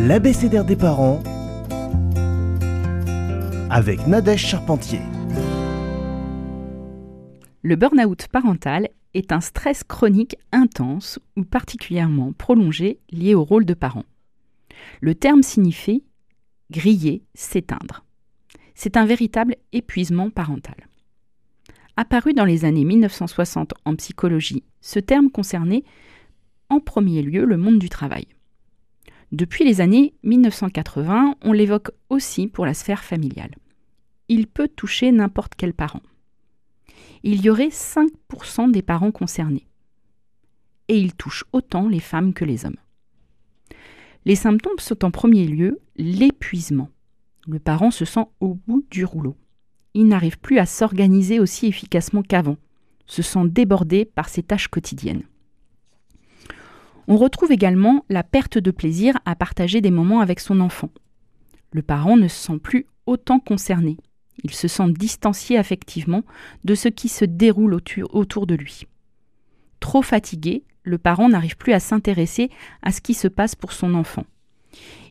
l'abécédaire des parents avec Nadège Charpentier. Le burn-out parental est un stress chronique intense ou particulièrement prolongé lié au rôle de parent. Le terme signifie griller, s'éteindre. C'est un véritable épuisement parental. Apparu dans les années 1960 en psychologie, ce terme concernait en premier lieu le monde du travail. Depuis les années 1980, on l'évoque aussi pour la sphère familiale. Il peut toucher n'importe quel parent. Il y aurait 5% des parents concernés. Et il touche autant les femmes que les hommes. Les symptômes sont en premier lieu l'épuisement. Le parent se sent au bout du rouleau. Il n'arrive plus à s'organiser aussi efficacement qu'avant, se sent débordé par ses tâches quotidiennes. On retrouve également la perte de plaisir à partager des moments avec son enfant. Le parent ne se sent plus autant concerné. Il se sent distancié affectivement de ce qui se déroule autour de lui. Trop fatigué, le parent n'arrive plus à s'intéresser à ce qui se passe pour son enfant.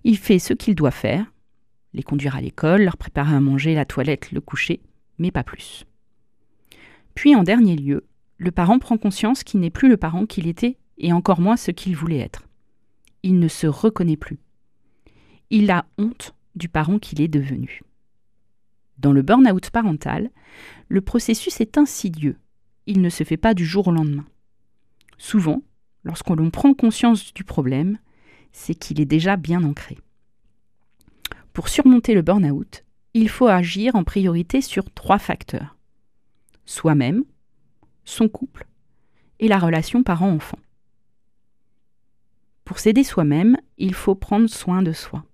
Il fait ce qu'il doit faire, les conduire à l'école, leur préparer à manger, la toilette, le coucher, mais pas plus. Puis en dernier lieu, le parent prend conscience qu'il n'est plus le parent qu'il était et encore moins ce qu'il voulait être. Il ne se reconnaît plus. Il a honte du parent qu'il est devenu. Dans le burn-out parental, le processus est insidieux. Il ne se fait pas du jour au lendemain. Souvent, lorsqu'on prend conscience du problème, c'est qu'il est déjà bien ancré. Pour surmonter le burn-out, il faut agir en priorité sur trois facteurs. Soi-même, son couple et la relation parent-enfant. Pour s'aider soi-même, il faut prendre soin de soi.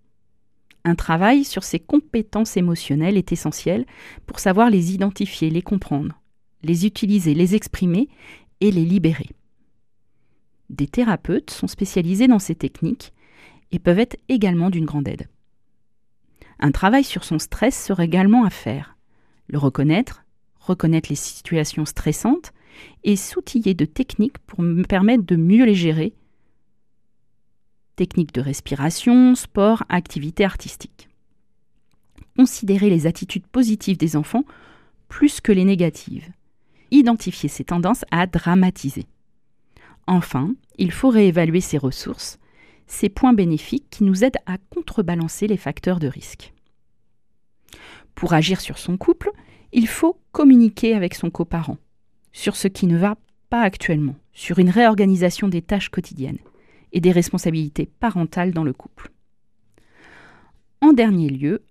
Un travail sur ses compétences émotionnelles est essentiel pour savoir les identifier, les comprendre, les utiliser, les exprimer et les libérer. Des thérapeutes sont spécialisés dans ces techniques et peuvent être également d'une grande aide. Un travail sur son stress serait également à faire. Le reconnaître, reconnaître les situations stressantes et s'outiller de techniques pour me permettre de mieux les gérer techniques de respiration, sport, activités artistiques. Considérer les attitudes positives des enfants plus que les négatives. Identifier ces tendances à dramatiser. Enfin, il faut réévaluer ses ressources, ces points bénéfiques qui nous aident à contrebalancer les facteurs de risque. Pour agir sur son couple, il faut communiquer avec son coparent sur ce qui ne va pas actuellement, sur une réorganisation des tâches quotidiennes et des responsabilités parentales dans le couple. En dernier lieu,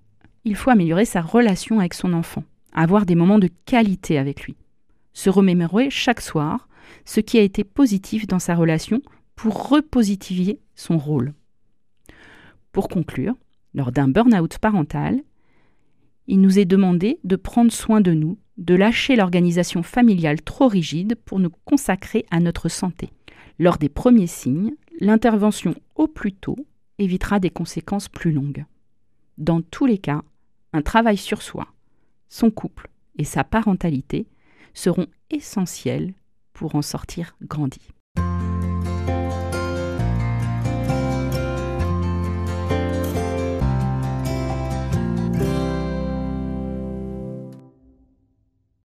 il faut améliorer sa relation avec son enfant, avoir des moments de qualité avec lui, se remémorer chaque soir ce qui a été positif dans sa relation pour repositiver son rôle. Pour conclure, lors d'un burn-out parental, il nous est demandé de prendre soin de nous, de lâcher l'organisation familiale trop rigide pour nous consacrer à notre santé. Lors des premiers signes, l'intervention au plus tôt évitera des conséquences plus longues. Dans tous les cas, un travail sur soi, son couple et sa parentalité seront essentiels pour en sortir grandi.